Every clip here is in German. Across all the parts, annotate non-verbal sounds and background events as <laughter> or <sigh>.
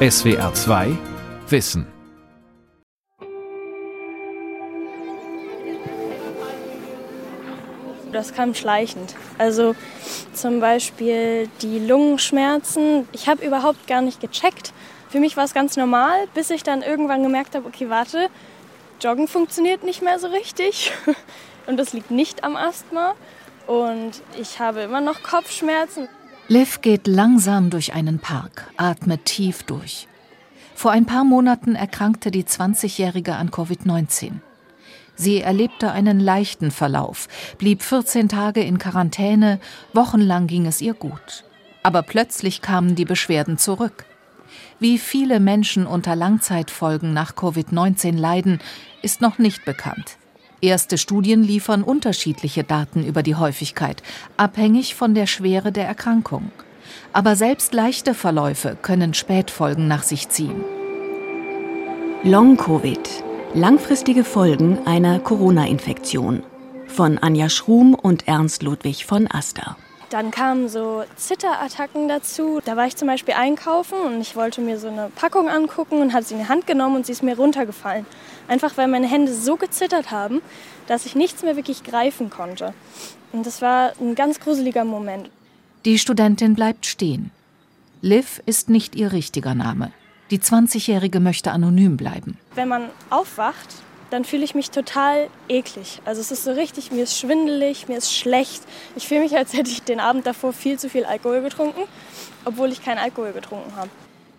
SWR 2 Wissen. Das kam schleichend. Also zum Beispiel die Lungenschmerzen. Ich habe überhaupt gar nicht gecheckt. Für mich war es ganz normal, bis ich dann irgendwann gemerkt habe, okay, warte, Joggen funktioniert nicht mehr so richtig. <laughs> Und das liegt nicht am Asthma. Und ich habe immer noch Kopfschmerzen. Liv geht langsam durch einen Park, atmet tief durch. Vor ein paar Monaten erkrankte die 20-Jährige an Covid-19. Sie erlebte einen leichten Verlauf, blieb 14 Tage in Quarantäne, wochenlang ging es ihr gut. Aber plötzlich kamen die Beschwerden zurück. Wie viele Menschen unter Langzeitfolgen nach Covid-19 leiden, ist noch nicht bekannt. Erste Studien liefern unterschiedliche Daten über die Häufigkeit, abhängig von der Schwere der Erkrankung. Aber selbst leichte Verläufe können Spätfolgen nach sich ziehen. Long-Covid. Langfristige Folgen einer Corona-Infektion. Von Anja Schrum und Ernst Ludwig von Aster. Dann kamen so Zitterattacken dazu. Da war ich zum Beispiel einkaufen und ich wollte mir so eine Packung angucken und habe sie in die Hand genommen und sie ist mir runtergefallen. Einfach weil meine Hände so gezittert haben, dass ich nichts mehr wirklich greifen konnte. Und das war ein ganz gruseliger Moment. Die Studentin bleibt stehen. Liv ist nicht ihr richtiger Name. Die 20-Jährige möchte anonym bleiben. Wenn man aufwacht, dann fühle ich mich total eklig. Also es ist so richtig, mir ist schwindelig, mir ist schlecht. Ich fühle mich, als hätte ich den Abend davor viel zu viel Alkohol getrunken, obwohl ich keinen Alkohol getrunken habe.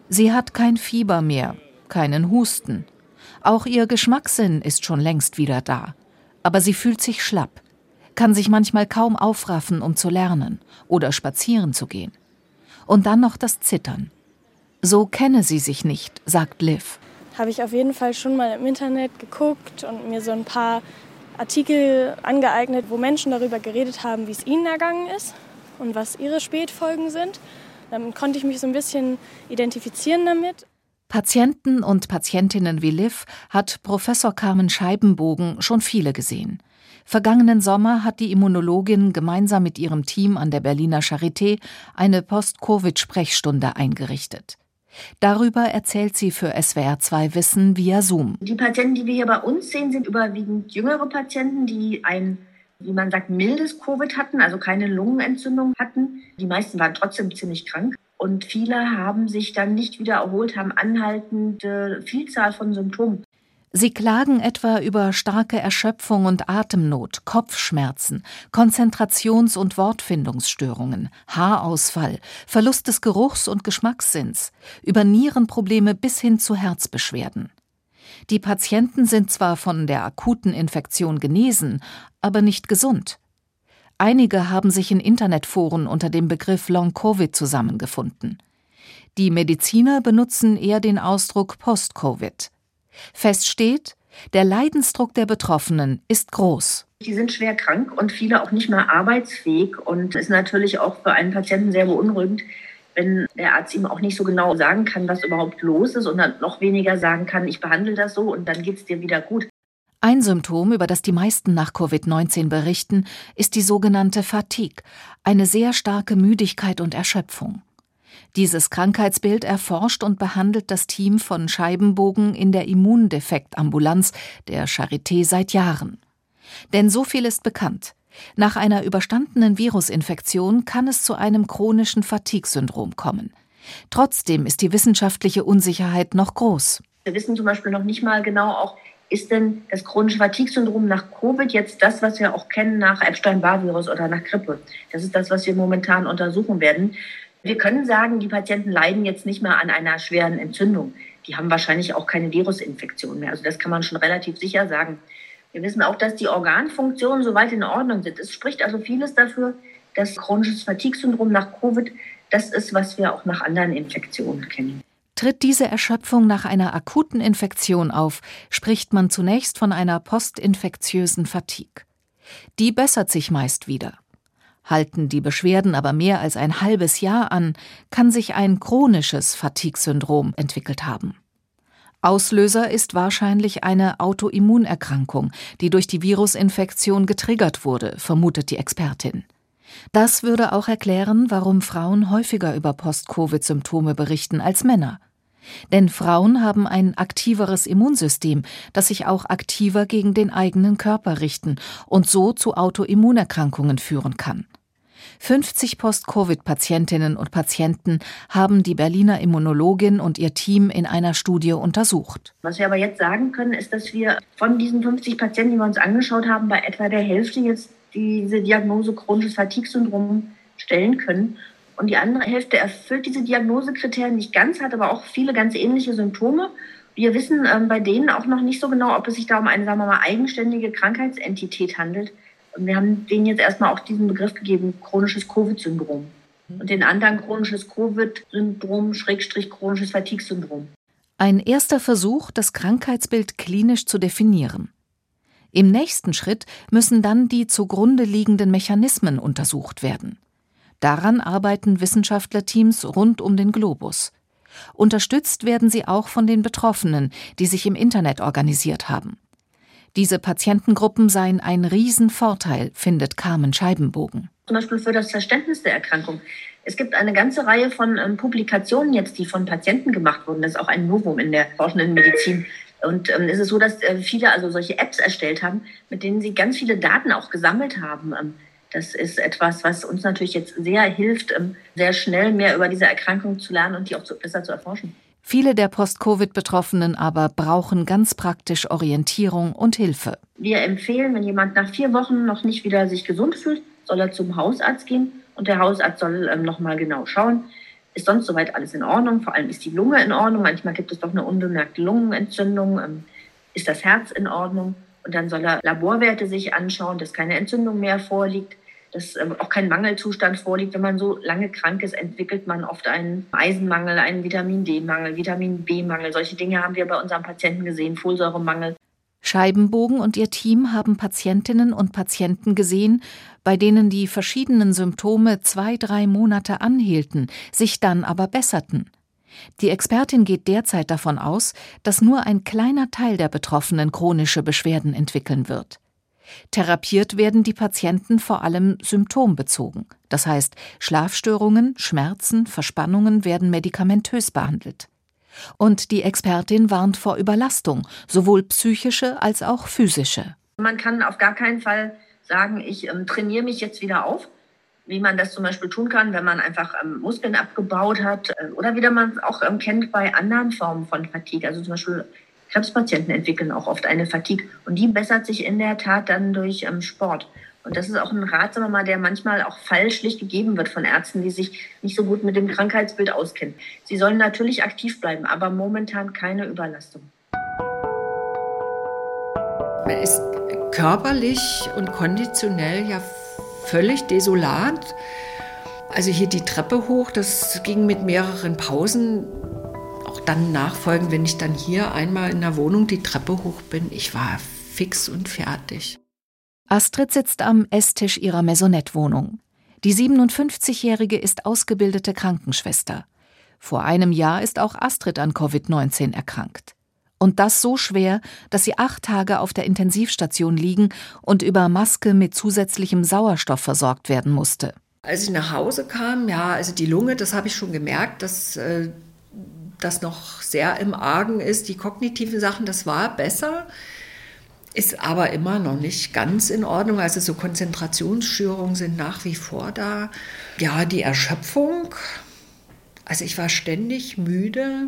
Sie hat kein Fieber mehr, keinen Husten. Auch ihr Geschmackssinn ist schon längst wieder da. Aber sie fühlt sich schlapp, kann sich manchmal kaum aufraffen, um zu lernen oder spazieren zu gehen. Und dann noch das Zittern. So kenne sie sich nicht, sagt Liv habe ich auf jeden Fall schon mal im Internet geguckt und mir so ein paar Artikel angeeignet, wo Menschen darüber geredet haben, wie es ihnen ergangen ist und was ihre Spätfolgen sind. Dann konnte ich mich so ein bisschen identifizieren damit. Patienten und Patientinnen wie Liv hat Professor Carmen Scheibenbogen schon viele gesehen. Vergangenen Sommer hat die Immunologin gemeinsam mit ihrem Team an der Berliner Charité eine Post-Covid-Sprechstunde eingerichtet. Darüber erzählt sie für SWR2 Wissen via Zoom. Die Patienten, die wir hier bei uns sehen, sind überwiegend jüngere Patienten, die ein, wie man sagt, mildes Covid hatten, also keine Lungenentzündung hatten. Die meisten waren trotzdem ziemlich krank. Und viele haben sich dann nicht wieder erholt, haben anhaltende Vielzahl von Symptomen. Sie klagen etwa über starke Erschöpfung und Atemnot, Kopfschmerzen, Konzentrations- und Wortfindungsstörungen, Haarausfall, Verlust des Geruchs- und Geschmackssinns, über Nierenprobleme bis hin zu Herzbeschwerden. Die Patienten sind zwar von der akuten Infektion genesen, aber nicht gesund. Einige haben sich in Internetforen unter dem Begriff Long-Covid zusammengefunden. Die Mediziner benutzen eher den Ausdruck Post-Covid. Fest steht, der Leidensdruck der Betroffenen ist groß. Die sind schwer krank und viele auch nicht mehr arbeitsfähig und ist natürlich auch für einen Patienten sehr beunruhigend, wenn der Arzt ihm auch nicht so genau sagen kann, was überhaupt los ist und dann noch weniger sagen kann, ich behandle das so und dann geht es dir wieder gut. Ein Symptom, über das die meisten nach Covid-19 berichten, ist die sogenannte Fatigue, eine sehr starke Müdigkeit und Erschöpfung. Dieses Krankheitsbild erforscht und behandelt das Team von Scheibenbogen in der Immundefektambulanz der Charité seit Jahren. Denn so viel ist bekannt. Nach einer überstandenen Virusinfektion kann es zu einem chronischen Fatigue-Syndrom kommen. Trotzdem ist die wissenschaftliche Unsicherheit noch groß. Wir wissen zum Beispiel noch nicht mal genau auch, ist denn das chronische Fatigue-Syndrom nach Covid jetzt das, was wir auch kennen nach Epstein-Barr-Virus oder nach Grippe? Das ist das, was wir momentan untersuchen werden. Wir können sagen, die Patienten leiden jetzt nicht mehr an einer schweren Entzündung. Die haben wahrscheinlich auch keine Virusinfektion mehr. Also das kann man schon relativ sicher sagen. Wir wissen auch, dass die Organfunktionen soweit in Ordnung sind. Es spricht also vieles dafür, dass chronisches Fatigue-Syndrom nach Covid das ist, was wir auch nach anderen Infektionen kennen. Tritt diese Erschöpfung nach einer akuten Infektion auf, spricht man zunächst von einer postinfektiösen Fatigue. Die bessert sich meist wieder. Halten die Beschwerden aber mehr als ein halbes Jahr an, kann sich ein chronisches Fatigue-Syndrom entwickelt haben. Auslöser ist wahrscheinlich eine Autoimmunerkrankung, die durch die Virusinfektion getriggert wurde, vermutet die Expertin. Das würde auch erklären, warum Frauen häufiger über Post-Covid-Symptome berichten als Männer. Denn Frauen haben ein aktiveres Immunsystem, das sich auch aktiver gegen den eigenen Körper richten und so zu Autoimmunerkrankungen führen kann. 50 Post-Covid-Patientinnen und Patienten haben die Berliner Immunologin und ihr Team in einer Studie untersucht. Was wir aber jetzt sagen können, ist, dass wir von diesen 50 Patienten, die wir uns angeschaut haben, bei etwa der Hälfte jetzt diese Diagnose chronisches Fatigue-Syndrom stellen können. Und die andere Hälfte erfüllt diese Diagnosekriterien nicht ganz, hat aber auch viele ganz ähnliche Symptome. Wir wissen ähm, bei denen auch noch nicht so genau, ob es sich da um eine, sagen wir mal, eigenständige Krankheitsentität handelt. Wir haben denen jetzt erstmal auch diesen Begriff gegeben, chronisches Covid-Syndrom. Und den anderen chronisches Covid-Syndrom, Schrägstrich chronisches Fatigue-Syndrom. Ein erster Versuch, das Krankheitsbild klinisch zu definieren. Im nächsten Schritt müssen dann die zugrunde liegenden Mechanismen untersucht werden. Daran arbeiten Wissenschaftlerteams rund um den Globus. Unterstützt werden sie auch von den Betroffenen, die sich im Internet organisiert haben. Diese Patientengruppen seien ein Riesenvorteil, findet Carmen Scheibenbogen. Zum Beispiel für das Verständnis der Erkrankung. Es gibt eine ganze Reihe von ähm, Publikationen jetzt, die von Patienten gemacht wurden. Das ist auch ein Novum in der forschenden Medizin. Und ähm, es ist so, dass äh, viele also solche Apps erstellt haben, mit denen sie ganz viele Daten auch gesammelt haben. Ähm, das ist etwas, was uns natürlich jetzt sehr hilft, ähm, sehr schnell mehr über diese Erkrankung zu lernen und die auch zu, besser zu erforschen. Viele der Post-Covid-Betroffenen aber brauchen ganz praktisch Orientierung und Hilfe. Wir empfehlen, wenn jemand nach vier Wochen noch nicht wieder sich gesund fühlt, soll er zum Hausarzt gehen und der Hausarzt soll ähm, noch mal genau schauen, ist sonst soweit alles in Ordnung. Vor allem ist die Lunge in Ordnung. Manchmal gibt es doch eine unbemerkte Lungenentzündung. Ähm, ist das Herz in Ordnung? Und dann soll er Laborwerte sich anschauen, dass keine Entzündung mehr vorliegt dass ähm, auch kein Mangelzustand vorliegt. Wenn man so lange krank ist, entwickelt man oft einen Eisenmangel, einen Vitamin D-Mangel, Vitamin B-Mangel. Solche Dinge haben wir bei unseren Patienten gesehen, Folsäuremangel. Scheibenbogen und ihr Team haben Patientinnen und Patienten gesehen, bei denen die verschiedenen Symptome zwei, drei Monate anhielten, sich dann aber besserten. Die Expertin geht derzeit davon aus, dass nur ein kleiner Teil der Betroffenen chronische Beschwerden entwickeln wird. Therapiert werden die Patienten vor allem symptombezogen. Das heißt, Schlafstörungen, Schmerzen, Verspannungen werden medikamentös behandelt. Und die Expertin warnt vor Überlastung, sowohl psychische als auch physische. Man kann auf gar keinen Fall sagen, ich ähm, trainiere mich jetzt wieder auf, wie man das zum Beispiel tun kann, wenn man einfach ähm, Muskeln abgebaut hat äh, oder wie man es auch ähm, kennt bei anderen Formen von Fatigue, also zum Beispiel Krebspatienten entwickeln auch oft eine Fatigue und die bessert sich in der Tat dann durch ähm, Sport. Und das ist auch ein Rat, sagen wir mal, der manchmal auch falschlich gegeben wird von Ärzten, die sich nicht so gut mit dem Krankheitsbild auskennen. Sie sollen natürlich aktiv bleiben, aber momentan keine Überlastung. Man ist körperlich und konditionell ja völlig desolat. Also hier die Treppe hoch, das ging mit mehreren Pausen dann nachfolgen, wenn ich dann hier einmal in der Wohnung die Treppe hoch bin. Ich war fix und fertig. Astrid sitzt am Esstisch ihrer Maisonette-Wohnung. Die 57-Jährige ist ausgebildete Krankenschwester. Vor einem Jahr ist auch Astrid an Covid-19 erkrankt. Und das so schwer, dass sie acht Tage auf der Intensivstation liegen und über Maske mit zusätzlichem Sauerstoff versorgt werden musste. Als ich nach Hause kam, ja, also die Lunge, das habe ich schon gemerkt, dass äh, das noch sehr im Argen ist. Die kognitiven Sachen, das war besser, ist aber immer noch nicht ganz in Ordnung. Also so Konzentrationsstörungen sind nach wie vor da. Ja, die Erschöpfung. Also ich war ständig müde,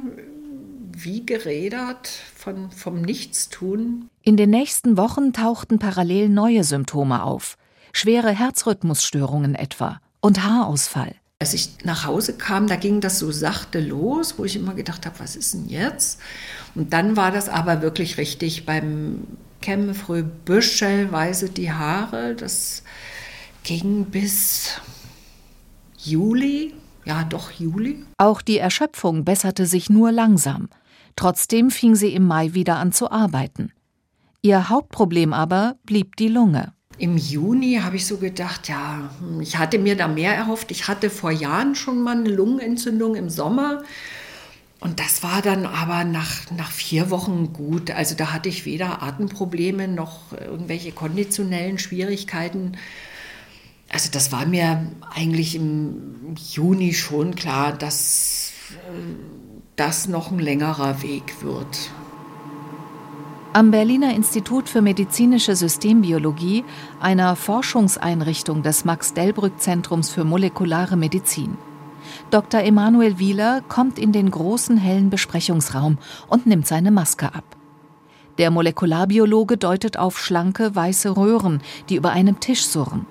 wie gerädert von, vom Nichtstun. In den nächsten Wochen tauchten parallel neue Symptome auf. Schwere Herzrhythmusstörungen etwa und Haarausfall. Als ich nach Hause kam, da ging das so sachte los, wo ich immer gedacht habe, was ist denn jetzt? Und dann war das aber wirklich richtig beim Kämme früh büschelweise die Haare. Das ging bis Juli, ja doch Juli. Auch die Erschöpfung besserte sich nur langsam. Trotzdem fing sie im Mai wieder an zu arbeiten. Ihr Hauptproblem aber blieb die Lunge. Im Juni habe ich so gedacht, ja, ich hatte mir da mehr erhofft. Ich hatte vor Jahren schon mal eine Lungenentzündung im Sommer. Und das war dann aber nach, nach vier Wochen gut. Also da hatte ich weder Atemprobleme noch irgendwelche konditionellen Schwierigkeiten. Also das war mir eigentlich im Juni schon klar, dass äh, das noch ein längerer Weg wird. Am Berliner Institut für medizinische Systembiologie, einer Forschungseinrichtung des Max-Delbrück-Zentrums für molekulare Medizin. Dr. Emanuel Wieler kommt in den großen hellen Besprechungsraum und nimmt seine Maske ab. Der Molekularbiologe deutet auf schlanke weiße Röhren, die über einem Tisch surren.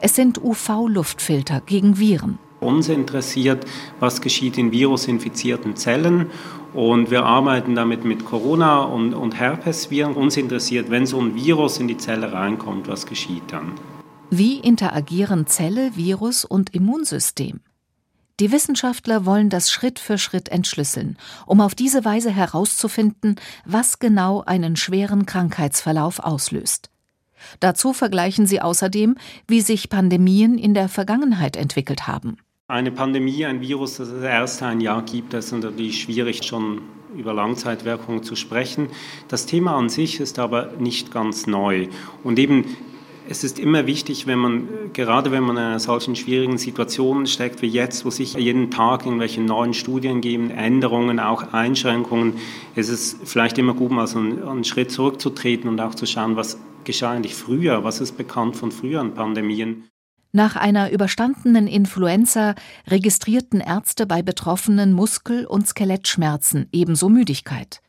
Es sind UV-Luftfilter gegen Viren. Uns interessiert, was geschieht in virusinfizierten Zellen und wir arbeiten damit mit Corona und, und Herpesviren. Uns interessiert, wenn so ein Virus in die Zelle reinkommt, was geschieht dann? Wie interagieren Zelle, Virus und Immunsystem? Die Wissenschaftler wollen das Schritt für Schritt entschlüsseln, um auf diese Weise herauszufinden, was genau einen schweren Krankheitsverlauf auslöst. Dazu vergleichen sie außerdem, wie sich Pandemien in der Vergangenheit entwickelt haben. Eine Pandemie, ein Virus, das es erst ein Jahr gibt, das ist natürlich schwierig, schon über Langzeitwirkungen zu sprechen. Das Thema an sich ist aber nicht ganz neu. Und eben es ist immer wichtig, wenn man, gerade wenn man in einer solchen schwierigen Situation steckt wie jetzt, wo sich jeden Tag irgendwelche neuen Studien geben, Änderungen, auch Einschränkungen, ist es vielleicht immer gut, mal so einen, Schritt zurückzutreten und auch zu schauen, was geschah eigentlich früher, was ist bekannt von früheren Pandemien. Nach einer überstandenen Influenza registrierten Ärzte bei Betroffenen Muskel- und Skelettschmerzen, ebenso Müdigkeit.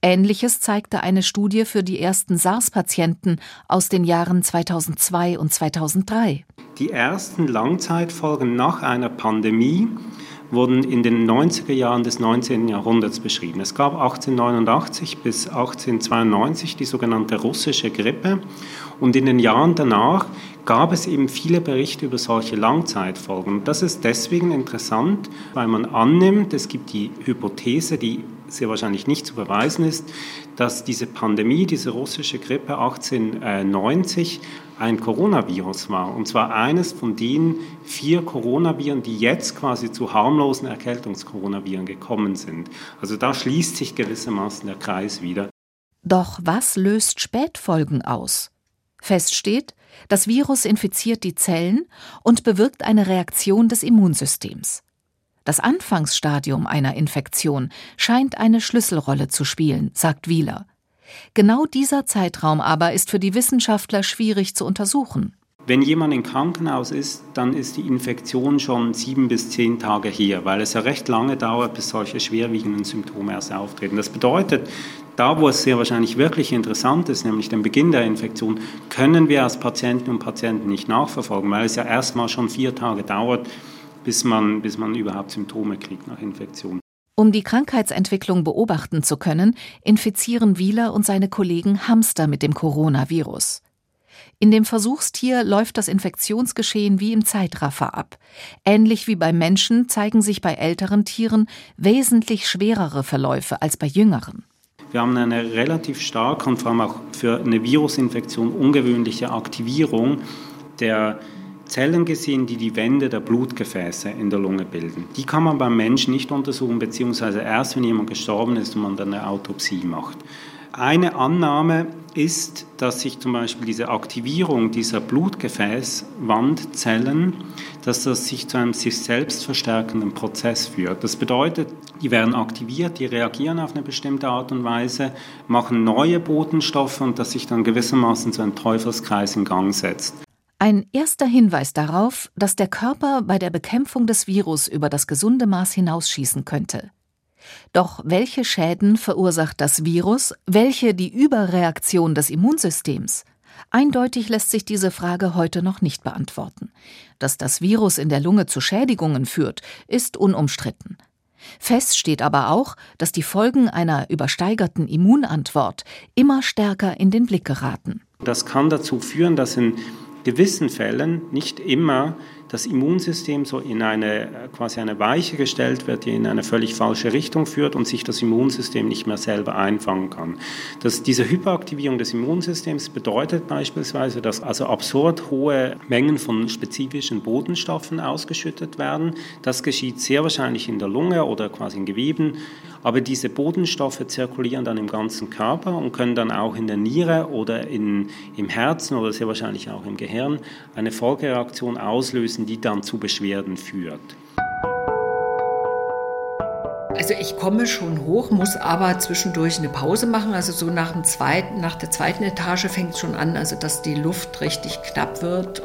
Ähnliches zeigte eine Studie für die ersten SARS-Patienten aus den Jahren 2002 und 2003. Die ersten Langzeitfolgen nach einer Pandemie wurden in den 90er Jahren des 19. Jahrhunderts beschrieben. Es gab 1889 bis 1892 die sogenannte russische Grippe und in den Jahren danach gab es eben viele Berichte über solche Langzeitfolgen. Das ist deswegen interessant, weil man annimmt, es gibt die Hypothese, die sehr wahrscheinlich nicht zu beweisen ist, dass diese Pandemie, diese russische Grippe 1890 ein Coronavirus war. Und zwar eines von den vier Coronaviren, die jetzt quasi zu harmlosen Erkältungskoronaviren gekommen sind. Also da schließt sich gewissermaßen der Kreis wieder. Doch was löst Spätfolgen aus? Fest steht, das Virus infiziert die Zellen und bewirkt eine Reaktion des Immunsystems. Das Anfangsstadium einer Infektion scheint eine Schlüsselrolle zu spielen, sagt Wieler. Genau dieser Zeitraum aber ist für die Wissenschaftler schwierig zu untersuchen. Wenn jemand im Krankenhaus ist, dann ist die Infektion schon sieben bis zehn Tage her, weil es ja recht lange dauert, bis solche schwerwiegenden Symptome erst auftreten. Das bedeutet, da wo es sehr wahrscheinlich wirklich interessant ist, nämlich den Beginn der Infektion, können wir als Patienten und Patienten nicht nachverfolgen, weil es ja erstmal schon vier Tage dauert, bis man, bis man überhaupt Symptome kriegt nach Infektion. Um die Krankheitsentwicklung beobachten zu können, infizieren Wieler und seine Kollegen Hamster mit dem Coronavirus. In dem Versuchstier läuft das Infektionsgeschehen wie im Zeitraffer ab. Ähnlich wie bei Menschen zeigen sich bei älteren Tieren wesentlich schwerere Verläufe als bei jüngeren. Wir haben eine relativ starke und vor allem auch für eine Virusinfektion ungewöhnliche Aktivierung der Zellen gesehen, die die Wände der Blutgefäße in der Lunge bilden. Die kann man beim Menschen nicht untersuchen, beziehungsweise erst, wenn jemand gestorben ist und man dann eine Autopsie macht. Eine Annahme ist, dass sich zum Beispiel diese Aktivierung dieser Blutgefäßwandzellen, dass das sich zu einem sich selbst verstärkenden Prozess führt. Das bedeutet, die werden aktiviert, die reagieren auf eine bestimmte Art und Weise, machen neue Botenstoffe und dass sich dann gewissermaßen so ein Teufelskreis in Gang setzt. Ein erster Hinweis darauf, dass der Körper bei der Bekämpfung des Virus über das gesunde Maß hinausschießen könnte. Doch welche Schäden verursacht das Virus, welche die Überreaktion des Immunsystems? Eindeutig lässt sich diese Frage heute noch nicht beantworten. Dass das Virus in der Lunge zu Schädigungen führt, ist unumstritten. Fest steht aber auch, dass die Folgen einer übersteigerten Immunantwort immer stärker in den Blick geraten. Das kann dazu führen, dass in gewissen Fällen, nicht immer, das Immunsystem so in eine quasi eine Weiche gestellt wird, die in eine völlig falsche Richtung führt und sich das Immunsystem nicht mehr selber einfangen kann. Das, diese Hyperaktivierung des Immunsystems bedeutet beispielsweise, dass also absurd hohe Mengen von spezifischen Botenstoffen ausgeschüttet werden. Das geschieht sehr wahrscheinlich in der Lunge oder quasi in Geweben, aber diese Botenstoffe zirkulieren dann im ganzen Körper und können dann auch in der Niere oder in, im Herzen oder sehr wahrscheinlich auch im Gehirn eine Folgereaktion auslösen, die dann zu Beschwerden führt. Also ich komme schon hoch, muss aber zwischendurch eine Pause machen. Also so nach, dem zweiten, nach der zweiten Etage fängt es schon an, also dass die Luft richtig knapp wird.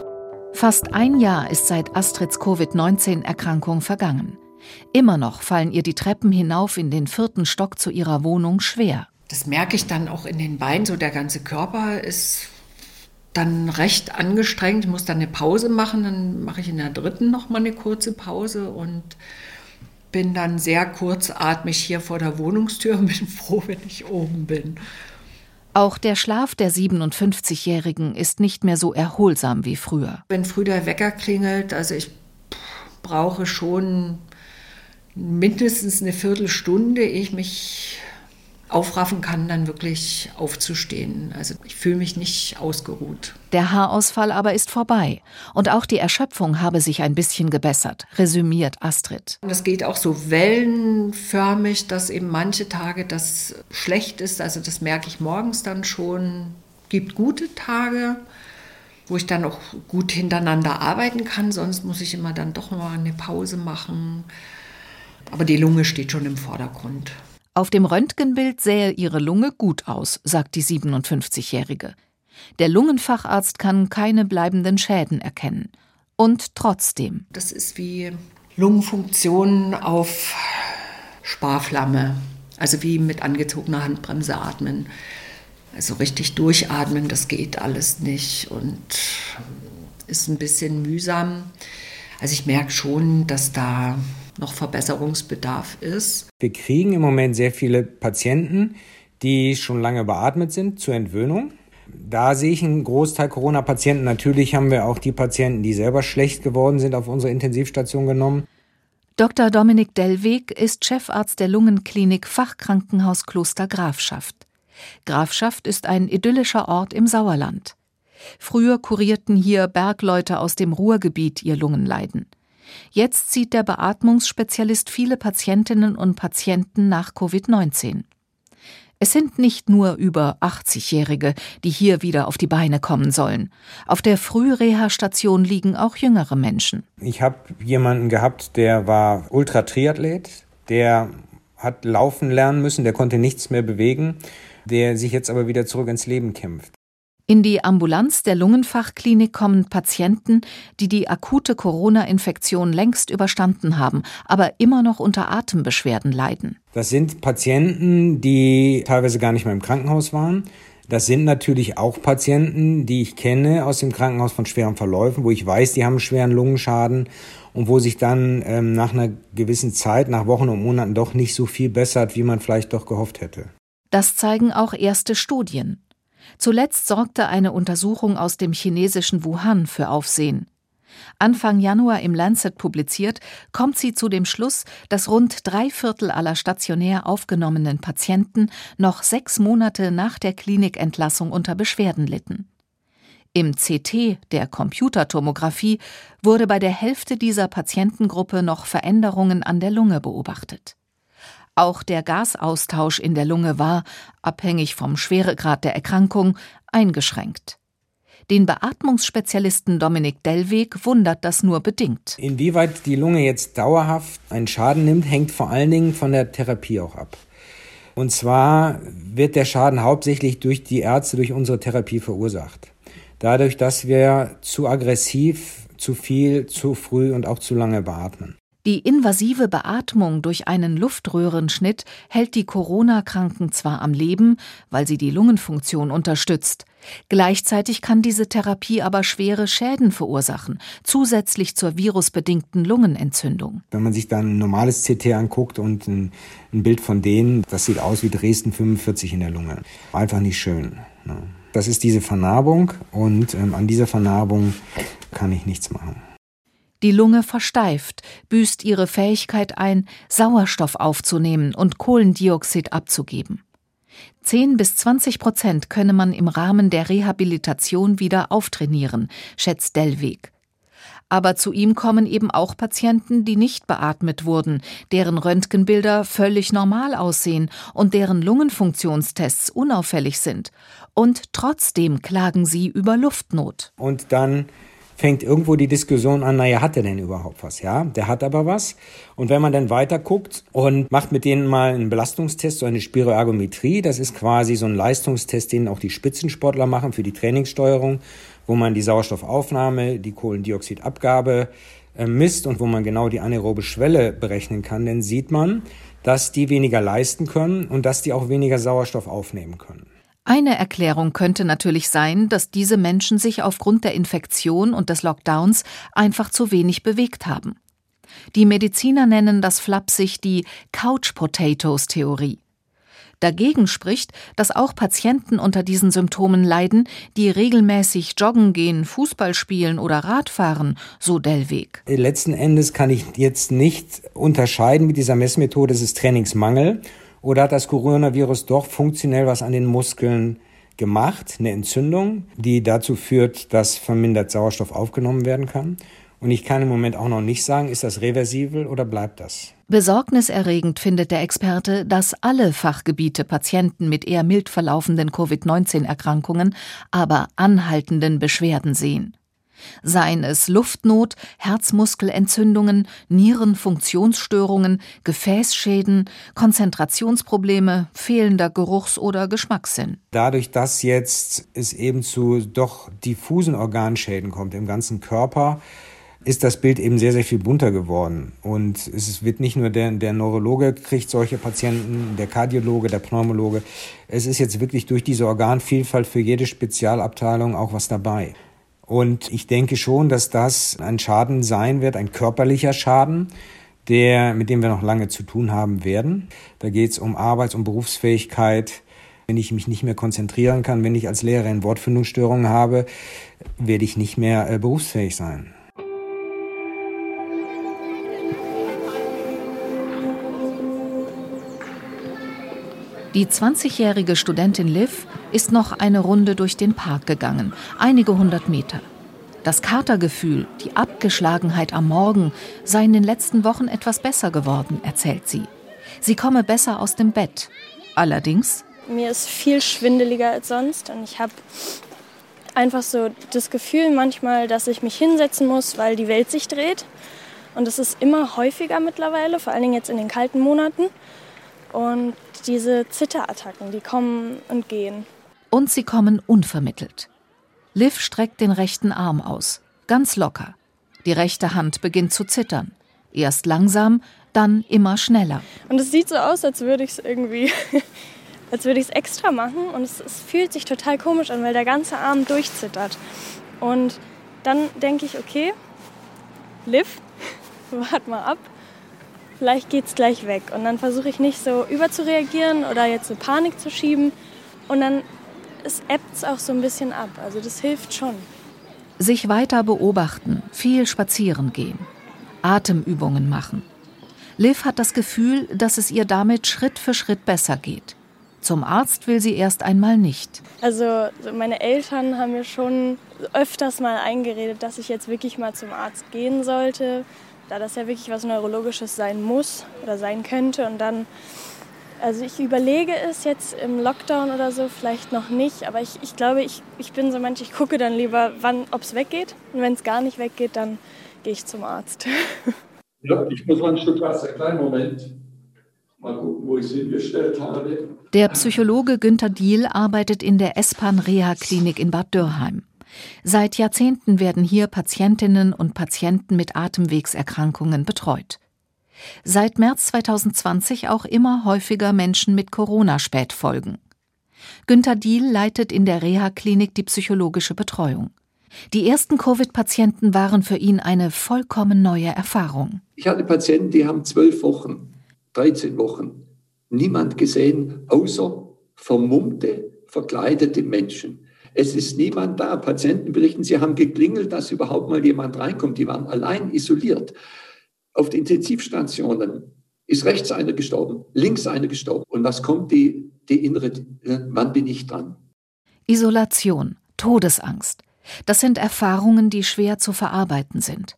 Fast ein Jahr ist seit Astrids Covid-19-Erkrankung vergangen. Immer noch fallen ihr die Treppen hinauf in den vierten Stock zu ihrer Wohnung schwer. Das merke ich dann auch in den Beinen, so der ganze Körper ist dann recht angestrengt. Ich muss dann eine Pause machen, dann mache ich in der dritten noch mal eine kurze Pause und bin dann sehr kurzatmig hier vor der Wohnungstür und bin <laughs> froh, wenn ich oben bin. Auch der Schlaf der 57-Jährigen ist nicht mehr so erholsam wie früher. Wenn früh der Wecker klingelt, also ich brauche schon mindestens eine Viertelstunde, ehe ich mich aufraffen kann, dann wirklich aufzustehen. Also ich fühle mich nicht ausgeruht. Der Haarausfall aber ist vorbei. Und auch die Erschöpfung habe sich ein bisschen gebessert, resümiert Astrid. Das geht auch so wellenförmig, dass eben manche Tage das schlecht ist. Also das merke ich morgens dann schon. Gibt gute Tage, wo ich dann auch gut hintereinander arbeiten kann. Sonst muss ich immer dann doch mal eine Pause machen. Aber die Lunge steht schon im Vordergrund. Auf dem Röntgenbild sähe ihre Lunge gut aus, sagt die 57-Jährige. Der Lungenfacharzt kann keine bleibenden Schäden erkennen. Und trotzdem. Das ist wie Lungenfunktion auf Sparflamme. Also wie mit angezogener Handbremse atmen. Also richtig durchatmen, das geht alles nicht und ist ein bisschen mühsam. Also ich merke schon, dass da noch Verbesserungsbedarf ist. Wir kriegen im Moment sehr viele Patienten, die schon lange beatmet sind zur Entwöhnung. Da sehe ich einen Großteil Corona-Patienten. Natürlich haben wir auch die Patienten, die selber schlecht geworden sind, auf unsere Intensivstation genommen. Dr. Dominik Dellweg ist Chefarzt der Lungenklinik Fachkrankenhaus Kloster Grafschaft. Grafschaft ist ein idyllischer Ort im Sauerland. Früher kurierten hier Bergleute aus dem Ruhrgebiet ihr Lungenleiden. Jetzt sieht der Beatmungsspezialist viele Patientinnen und Patienten nach Covid-19. Es sind nicht nur über 80-Jährige, die hier wieder auf die Beine kommen sollen. Auf der Frühreha-Station liegen auch jüngere Menschen. Ich habe jemanden gehabt, der war Ultratriathlet, der hat laufen lernen müssen, der konnte nichts mehr bewegen, der sich jetzt aber wieder zurück ins Leben kämpft. In die Ambulanz der Lungenfachklinik kommen Patienten, die die akute Corona-Infektion längst überstanden haben, aber immer noch unter Atembeschwerden leiden. Das sind Patienten, die teilweise gar nicht mehr im Krankenhaus waren. Das sind natürlich auch Patienten, die ich kenne aus dem Krankenhaus von schweren Verläufen, wo ich weiß, die haben schweren Lungenschaden und wo sich dann ähm, nach einer gewissen Zeit, nach Wochen und Monaten doch nicht so viel bessert, wie man vielleicht doch gehofft hätte. Das zeigen auch erste Studien. Zuletzt sorgte eine Untersuchung aus dem chinesischen Wuhan für Aufsehen. Anfang Januar im Lancet publiziert, kommt sie zu dem Schluss, dass rund drei Viertel aller stationär aufgenommenen Patienten noch sechs Monate nach der Klinikentlassung unter Beschwerden litten. Im CT der Computertomographie wurde bei der Hälfte dieser Patientengruppe noch Veränderungen an der Lunge beobachtet. Auch der Gasaustausch in der Lunge war, abhängig vom Schweregrad der Erkrankung, eingeschränkt. Den Beatmungsspezialisten Dominik Dellweg wundert das nur bedingt. Inwieweit die Lunge jetzt dauerhaft einen Schaden nimmt, hängt vor allen Dingen von der Therapie auch ab. Und zwar wird der Schaden hauptsächlich durch die Ärzte, durch unsere Therapie verursacht. Dadurch, dass wir zu aggressiv, zu viel, zu früh und auch zu lange beatmen. Die invasive Beatmung durch einen Luftröhrenschnitt hält die Corona-Kranken zwar am Leben, weil sie die Lungenfunktion unterstützt. Gleichzeitig kann diese Therapie aber schwere Schäden verursachen, zusätzlich zur virusbedingten Lungenentzündung. Wenn man sich dann ein normales CT anguckt und ein, ein Bild von denen, das sieht aus wie Dresden 45 in der Lunge. Einfach nicht schön. Ne? Das ist diese Vernarbung und ähm, an dieser Vernarbung kann ich nichts machen. Die Lunge versteift, büßt ihre Fähigkeit ein, Sauerstoff aufzunehmen und Kohlendioxid abzugeben. 10 bis 20 Prozent könne man im Rahmen der Rehabilitation wieder auftrainieren, schätzt Dellweg. Aber zu ihm kommen eben auch Patienten, die nicht beatmet wurden, deren Röntgenbilder völlig normal aussehen und deren Lungenfunktionstests unauffällig sind. Und trotzdem klagen sie über Luftnot. Und dann fängt irgendwo die Diskussion an, naja, hat er denn überhaupt was? Ja, der hat aber was. Und wenn man dann weiter guckt und macht mit denen mal einen Belastungstest, so eine Spiroergometrie, das ist quasi so ein Leistungstest, den auch die Spitzensportler machen für die Trainingssteuerung, wo man die Sauerstoffaufnahme, die Kohlendioxidabgabe äh, misst und wo man genau die anaerobe Schwelle berechnen kann, dann sieht man, dass die weniger leisten können und dass die auch weniger Sauerstoff aufnehmen können. Eine Erklärung könnte natürlich sein, dass diese Menschen sich aufgrund der Infektion und des Lockdowns einfach zu wenig bewegt haben. Die Mediziner nennen das flapsig die Couch Potatoes Theorie. Dagegen spricht, dass auch Patienten unter diesen Symptomen leiden, die regelmäßig joggen gehen, Fußball spielen oder Radfahren, so Dellweg. Letzten Endes kann ich jetzt nicht unterscheiden mit dieser Messmethode, es ist Trainingsmangel oder hat das Coronavirus doch funktionell was an den Muskeln gemacht, eine Entzündung, die dazu führt, dass vermindert Sauerstoff aufgenommen werden kann? Und ich kann im Moment auch noch nicht sagen, ist das reversibel oder bleibt das? Besorgniserregend findet der Experte, dass alle Fachgebiete Patienten mit eher mild verlaufenden Covid-19-Erkrankungen, aber anhaltenden Beschwerden sehen seien es Luftnot, Herzmuskelentzündungen, Nierenfunktionsstörungen, Gefäßschäden, Konzentrationsprobleme, fehlender Geruchs- oder Geschmackssinn. Dadurch, dass jetzt es eben zu doch diffusen Organschäden kommt im ganzen Körper, ist das Bild eben sehr, sehr viel bunter geworden. Und es wird nicht nur der, der Neurologe kriegt solche Patienten, der Kardiologe, der Pneumologe. Es ist jetzt wirklich durch diese Organvielfalt für jede Spezialabteilung auch was dabei. Und ich denke schon, dass das ein Schaden sein wird, ein körperlicher Schaden, der, mit dem wir noch lange zu tun haben werden. Da geht es um Arbeits- und Berufsfähigkeit. Wenn ich mich nicht mehr konzentrieren kann, wenn ich als Lehrerin Wortfindungsstörungen habe, werde ich nicht mehr äh, berufsfähig sein. Die 20-jährige Studentin Liv ist noch eine Runde durch den Park gegangen, einige hundert Meter. Das Katergefühl, die Abgeschlagenheit am Morgen sei in den letzten Wochen etwas besser geworden, erzählt sie. Sie komme besser aus dem Bett. Allerdings. Mir ist viel schwindeliger als sonst und ich habe einfach so das Gefühl manchmal, dass ich mich hinsetzen muss, weil die Welt sich dreht. Und es ist immer häufiger mittlerweile, vor allen Dingen jetzt in den kalten Monaten. Und diese Zitterattacken, die kommen und gehen. Und sie kommen unvermittelt. Liv streckt den rechten Arm aus, ganz locker. Die rechte Hand beginnt zu zittern. Erst langsam, dann immer schneller. Und es sieht so aus, als würde ich es irgendwie, <laughs> als würde ich es extra machen. Und es, es fühlt sich total komisch an, weil der ganze Arm durchzittert. Und dann denke ich, okay, Liv, <laughs> wart mal ab vielleicht geht es gleich weg. Und dann versuche ich nicht so überzureagieren oder jetzt so Panik zu schieben. Und dann ebbt es auch so ein bisschen ab. Also das hilft schon. Sich weiter beobachten, viel spazieren gehen, Atemübungen machen. Liv hat das Gefühl, dass es ihr damit Schritt für Schritt besser geht. Zum Arzt will sie erst einmal nicht. Also meine Eltern haben mir schon öfters mal eingeredet, dass ich jetzt wirklich mal zum Arzt gehen sollte, da das ja wirklich was Neurologisches sein muss oder sein könnte. Und dann, also ich überlege es jetzt im Lockdown oder so, vielleicht noch nicht, aber ich, ich glaube, ich, ich bin so manch, ich gucke dann lieber, ob es weggeht. Und wenn es gar nicht weggeht, dann gehe ich zum Arzt. <laughs> Ja, ich muss mal ein Stück Wasser, kleinen Moment. Mal gucken, wo ich es hingestellt habe. Der Psychologe Günter Diehl arbeitet in der S-Bahn-Reha-Klinik in Bad Dürrheim. Seit Jahrzehnten werden hier Patientinnen und Patienten mit Atemwegserkrankungen betreut. Seit März 2020 auch immer häufiger Menschen mit Corona-Spätfolgen. Günter Diehl leitet in der Reha-Klinik die psychologische Betreuung. Die ersten Covid-Patienten waren für ihn eine vollkommen neue Erfahrung. Ich hatte Patienten, die haben zwölf Wochen, 13 Wochen niemand gesehen, außer vermummte, verkleidete Menschen. Es ist niemand da. Patienten berichten, sie haben geklingelt, dass überhaupt mal jemand reinkommt. Die waren allein isoliert. Auf den Intensivstationen ist rechts einer gestorben, links einer gestorben. Und was kommt die, die innere, wann bin ich dran? Isolation, Todesangst. Das sind Erfahrungen, die schwer zu verarbeiten sind.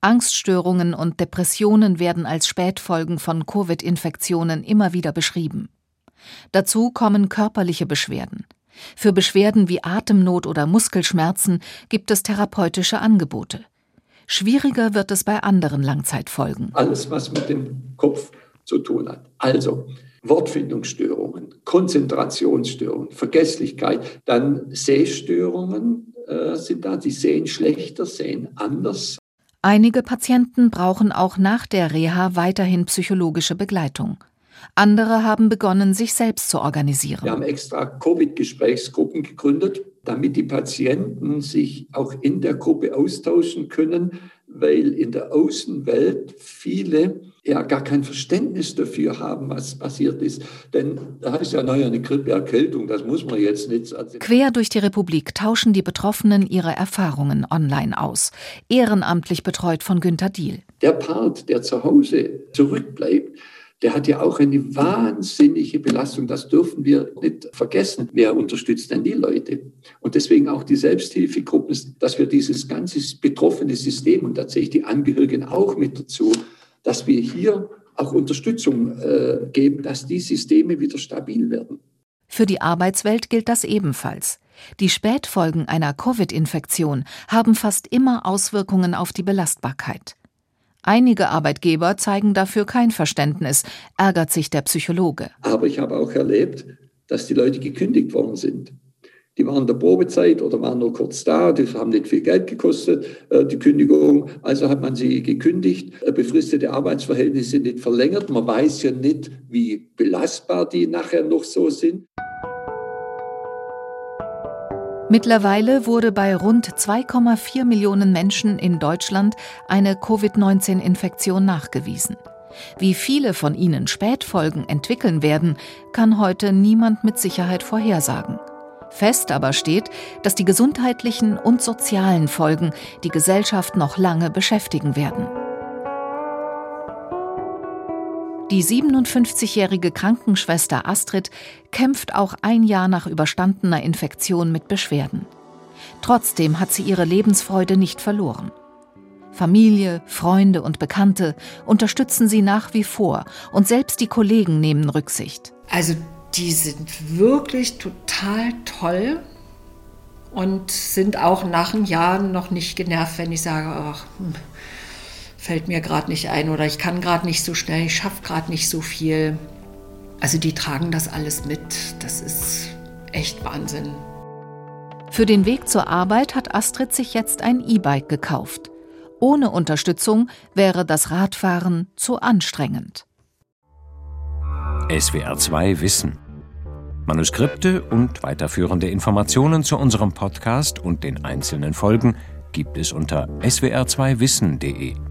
Angststörungen und Depressionen werden als Spätfolgen von Covid-Infektionen immer wieder beschrieben. Dazu kommen körperliche Beschwerden. Für Beschwerden wie Atemnot oder Muskelschmerzen gibt es therapeutische Angebote. Schwieriger wird es bei anderen Langzeitfolgen. Alles, was mit dem Kopf zu tun hat. Also Wortfindungsstörungen, Konzentrationsstörungen, Vergesslichkeit, dann Sehstörungen äh, sind da, die sehen schlechter, sehen anders. Einige Patienten brauchen auch nach der Reha weiterhin psychologische Begleitung. Andere haben begonnen, sich selbst zu organisieren. Wir haben extra Covid-Gesprächsgruppen gegründet, damit die Patienten sich auch in der Gruppe austauschen können, weil in der Außenwelt viele ja gar kein Verständnis dafür haben, was passiert ist. Denn da heißt ja, naja, eine Grippeerkältung, das muss man jetzt nicht. Also Quer durch die Republik tauschen die Betroffenen ihre Erfahrungen online aus. Ehrenamtlich betreut von Günter Diel. Der Part, der zu Hause zurückbleibt, der hat ja auch eine wahnsinnige Belastung. Das dürfen wir nicht vergessen. Wer unterstützt denn die Leute? Und deswegen auch die Selbsthilfegruppen, dass wir dieses ganze betroffene System, und da zähle ich die Angehörigen auch mit dazu, dass wir hier auch Unterstützung äh, geben, dass die Systeme wieder stabil werden. Für die Arbeitswelt gilt das ebenfalls. Die Spätfolgen einer Covid-Infektion haben fast immer Auswirkungen auf die Belastbarkeit. Einige Arbeitgeber zeigen dafür kein Verständnis, ärgert sich der Psychologe. Aber ich habe auch erlebt, dass die Leute gekündigt worden sind. Die waren in der Probezeit oder waren nur kurz da, die haben nicht viel Geld gekostet, äh, die Kündigung. Also hat man sie gekündigt, äh, befristete Arbeitsverhältnisse nicht verlängert. Man weiß ja nicht, wie belastbar die nachher noch so sind. Mittlerweile wurde bei rund 2,4 Millionen Menschen in Deutschland eine Covid-19-Infektion nachgewiesen. Wie viele von ihnen Spätfolgen entwickeln werden, kann heute niemand mit Sicherheit vorhersagen. Fest aber steht, dass die gesundheitlichen und sozialen Folgen die Gesellschaft noch lange beschäftigen werden. Die 57-jährige Krankenschwester Astrid kämpft auch ein Jahr nach überstandener Infektion mit Beschwerden. Trotzdem hat sie ihre Lebensfreude nicht verloren. Familie, Freunde und Bekannte unterstützen sie nach wie vor und selbst die Kollegen nehmen Rücksicht. Also die sind wirklich total toll und sind auch nach einem Jahr noch nicht genervt, wenn ich sage, ach, hm, fällt mir gerade nicht ein oder ich kann gerade nicht so schnell, ich schaffe gerade nicht so viel. Also die tragen das alles mit. Das ist echt Wahnsinn. Für den Weg zur Arbeit hat Astrid sich jetzt ein E-Bike gekauft. Ohne Unterstützung wäre das Radfahren zu anstrengend. SWR 2 Wissen. Manuskripte und weiterführende Informationen zu unserem Podcast und den einzelnen Folgen gibt es unter swr2wissen.de.